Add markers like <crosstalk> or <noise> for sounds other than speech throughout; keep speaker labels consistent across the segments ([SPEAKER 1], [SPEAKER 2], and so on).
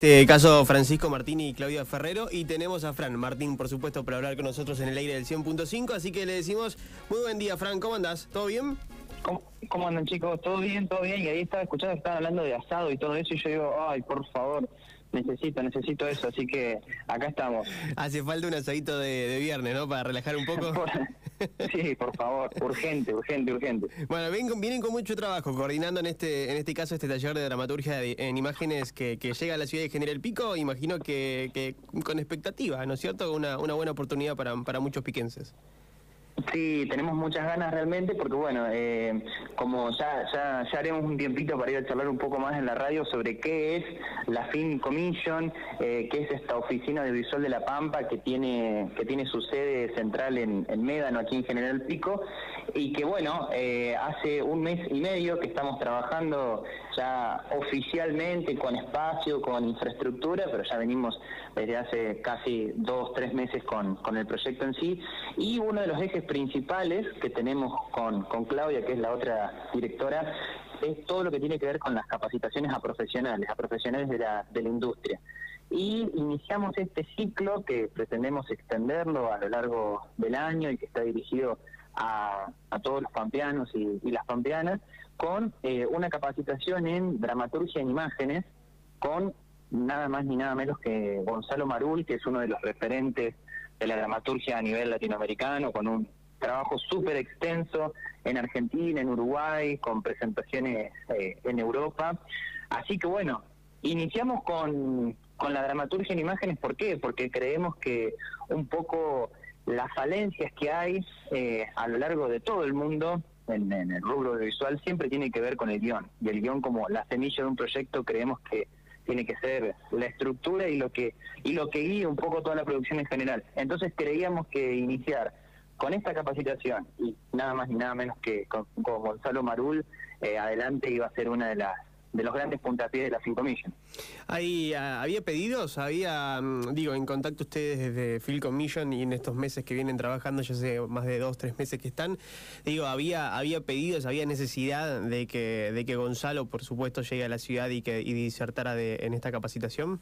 [SPEAKER 1] este caso Francisco Martín y Claudia Ferrero y tenemos a Fran Martín por supuesto para hablar con nosotros en el aire del 100.5 así que le decimos muy buen día Fran, ¿cómo andás? ¿Todo bien?
[SPEAKER 2] ¿Cómo, andan chicos? ¿Todo bien? ¿Todo bien? Y ahí estaba escuchando que estaban hablando de asado y todo eso y yo digo, ay por favor, necesito, necesito eso, así que acá estamos.
[SPEAKER 1] Hace falta un asadito de, viernes, ¿no? Para relajar un poco.
[SPEAKER 2] sí, por favor, urgente, urgente, urgente.
[SPEAKER 1] Bueno, vienen, vienen con mucho trabajo, coordinando en este en este caso este taller de dramaturgia en imágenes que, llega a la ciudad de General Pico, imagino que, que con expectativa, ¿no es cierto? Una, una buena oportunidad para, para muchos piquenses.
[SPEAKER 2] Sí, tenemos muchas ganas realmente porque bueno, eh, como ya, ya, ya haremos un tiempito para ir a charlar un poco más en la radio sobre qué es la Film Commission, eh, qué es esta oficina audiovisual de La Pampa que tiene, que tiene su sede central en, en Médano, aquí en General Pico, y que bueno, eh, hace un mes y medio que estamos trabajando ya oficialmente con espacio, con infraestructura, pero ya venimos desde hace casi dos, tres meses con, con el proyecto en sí, y uno de los ejes principales que tenemos con, Claudia, que es la otra directora, es todo lo que tiene que ver con las capacitaciones a profesionales, a profesionales de la, de la industria. Y iniciamos este ciclo que pretendemos extenderlo a lo largo del año y que está dirigido a, a todos los pampeanos y, las pampeanas con eh, una capacitación en dramaturgia en imágenes con nada más ni nada menos que Gonzalo Marul, que es uno de los referentes de la dramaturgia a nivel latinoamericano, con un trabajo súper extenso en Argentina, en Uruguay, con presentaciones eh, en Europa. Así que bueno, iniciamos con, con la dramaturgia en imágenes, ¿por qué? Porque creemos que un poco las falencias que hay eh, a lo largo de todo el mundo en, en, el rubro audiovisual siempre tiene que ver con el guion. Y el guion como la semilla de un proyecto creemos que tiene que ser la estructura y lo que y lo que guía un poco toda la producción en general. Entonces creíamos que iniciar con esta capacitación y nada más ni nada menos que con, Gonzalo Marul, eh, adelante iba a ser una de las de los grandes puntapiés de la Film Commission.
[SPEAKER 1] Ahí, ah, ¿Había pedidos? ¿Había, mm, digo, en contacto ustedes desde Film Commission y en estos meses que vienen trabajando, ya sé, más de dos, tres meses que están, digo, ¿había, había pedidos, había necesidad de que, de que Gonzalo, por supuesto, llegue a la ciudad y que y disertara de, en esta capacitación?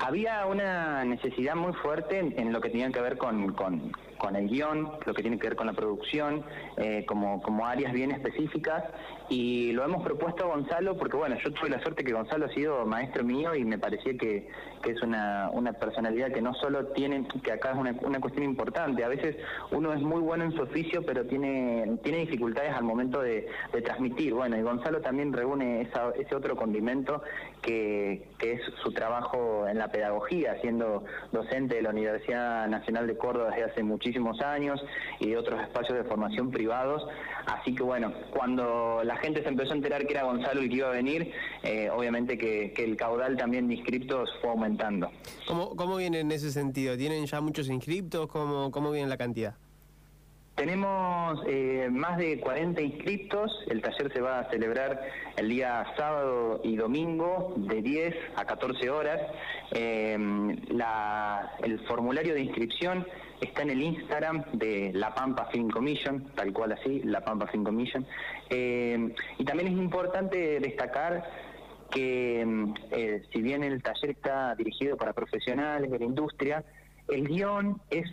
[SPEAKER 2] Había una necesidad muy fuerte en, lo que tenía que ver con, con, el guion, lo que tiene que ver con la producción, eh, como, como áreas bien específicas, y lo hemos propuesto a Gonzalo porque, bueno, yo tuve la suerte que Gonzalo ha sido maestro mío y me parecía que, que es una, una personalidad que no solo tiene, que acá es una, una cuestión importante, a veces uno es muy bueno en su oficio, pero tiene, tiene dificultades al momento de, transmitir, bueno, y Gonzalo también reúne esa, ese otro condimento que, que es su trabajo en la pedagogía, siendo docente de la Universidad Nacional de Córdoba desde hace muchísimos años y de otros espacios de formación privados. Así que bueno, cuando la gente se empezó a enterar que era Gonzalo el que iba a venir, eh, obviamente que, el caudal también de inscriptos fue aumentando.
[SPEAKER 1] ¿Cómo, ¿Cómo viene en ese sentido? ¿Tienen ya muchos inscriptos? ¿Cómo, cómo viene la cantidad?
[SPEAKER 2] Tenemos eh, más de 40 inscriptos. El taller se va a celebrar el día sábado y domingo de 10 a 14 horas. Eh, el formulario de inscripción está en el Instagram de La Pampa Film Commission, tal cual así, La Pampa Film Commission. Eh, y también es importante destacar que si bien el taller está dirigido para profesionales de la industria, el guion es,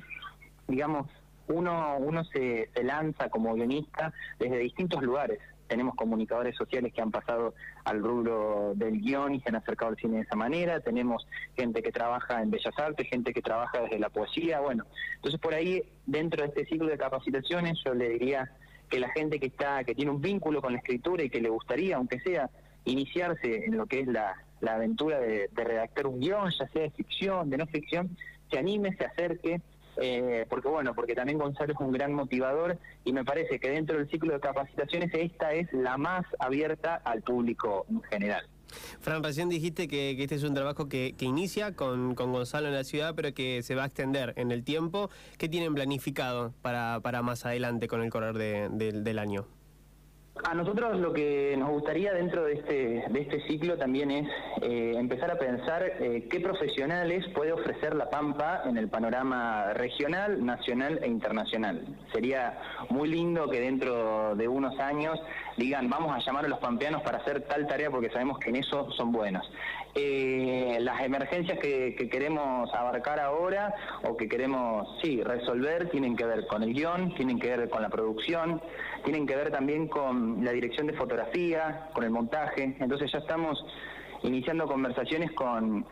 [SPEAKER 2] digamos, uno, uno se, se lanza como guionista desde distintos lugares. Tenemos comunicadores sociales que han pasado al rubro del guion y se han acercado al cine de esa manera. Tenemos gente que trabaja en Bellas Artes, gente que trabaja desde la poesía. Bueno, entonces por ahí, dentro de este ciclo de capacitaciones, yo le diría que la gente que está que tiene un vínculo con la escritura y que le gustaría, aunque sea, iniciarse en lo que es la, la aventura de, de redactar un guion, ya sea de ficción, de no ficción, se anime, se acerque eh, porque bueno, porque también Gonzalo es un gran motivador y me parece que dentro del ciclo de capacitaciones esta es la más abierta al público en general.
[SPEAKER 1] Fran, recién dijiste que, este es un trabajo que, inicia con, Gonzalo en la ciudad, pero que se va a extender en el tiempo. ¿Qué tienen planificado para, para más adelante con el correr del año?
[SPEAKER 2] A nosotros lo que nos gustaría dentro de este, de este ciclo también es eh, empezar a pensar eh, qué profesionales puede ofrecer La Pampa en el panorama regional, nacional e internacional. Sería muy lindo que dentro de unos años digan vamos a llamar a los pampeanos para hacer tal tarea porque sabemos que en eso son buenos. eh, las emergencias que, queremos abarcar ahora o que queremos, sí, resolver tienen que ver con el guion, tienen que ver con la producción, tienen que ver también con la dirección de fotografía, con el montaje. Entonces ya estamos iniciando conversaciones con,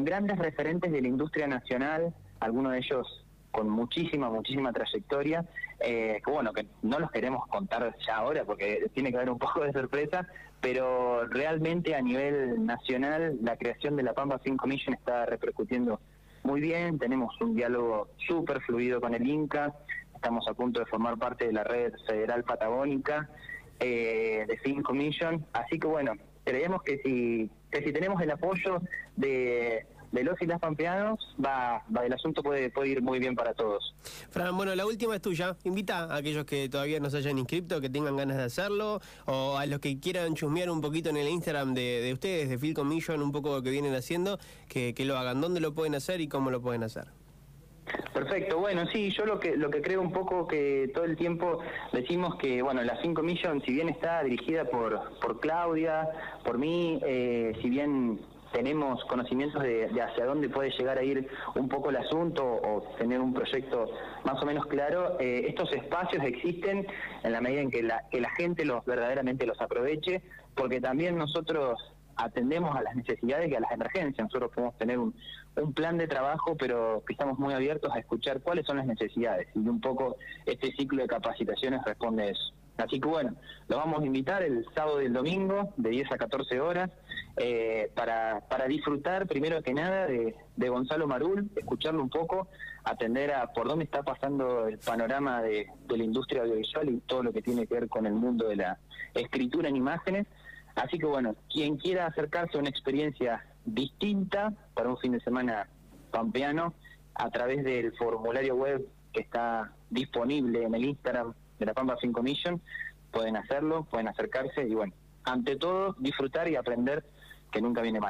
[SPEAKER 2] grandes referentes de la industria nacional, algunos de ellos con muchísima, muchísima trayectoria, eh, que bueno, que no los queremos contar ya ahora porque tiene que haber un <laughs> poco de sorpresa, pero realmente a nivel nacional la creación de la Pampa 5 Commission está repercutiendo muy bien, tenemos un diálogo súper fluido con el Inca, estamos a punto de formar parte de la red federal patagónica eh, de Film Commission, así que bueno, creemos que si, que si tenemos el apoyo de de los y las pampeanos, va, va, el asunto puede, puede ir muy bien para todos.
[SPEAKER 1] Fran, bueno, la última es tuya. Invita a aquellos que todavía no se hayan inscrito, que tengan ganas de hacerlo, o a los que quieran chusmear un poquito en el Instagram de, de ustedes, de Phil Commission, un poco lo que vienen haciendo, que, que lo hagan. ¿Dónde lo pueden hacer y cómo lo pueden hacer?
[SPEAKER 2] Perfecto, bueno, sí, yo lo que lo que creo un poco que todo el tiempo decimos que, bueno, la 5 Million, si bien está dirigida por, por Claudia, por mí, eh, si bien tenemos conocimientos de, hacia dónde puede llegar a ir un poco el asunto o tener un proyecto más o menos claro, eh, estos espacios existen en la medida en que la, que la gente los verdaderamente los aproveche, porque también nosotros atendemos a las necesidades y a las emergencias. Nosotros podemos tener un, un plan de trabajo, pero que estamos muy abiertos a escuchar cuáles son las necesidades y un poco este ciclo de capacitaciones responde a eso. Así que bueno, los vamos a invitar el sábado y el domingo de 10 a 14 horas eh, para, para disfrutar primero que nada de, Gonzalo Marul, escucharlo un poco, atender a por dónde está pasando el panorama de, de la industria audiovisual y todo lo que tiene que ver con el mundo de la escritura en imágenes. Así que bueno, quien quiera acercarse a una experiencia distinta para un fin de semana pampeano, a través del formulario web que está disponible en el Instagram de la Pampa 5 Mission, pueden hacerlo, pueden acercarse y bueno, ante todo disfrutar y aprender que nunca viene mal.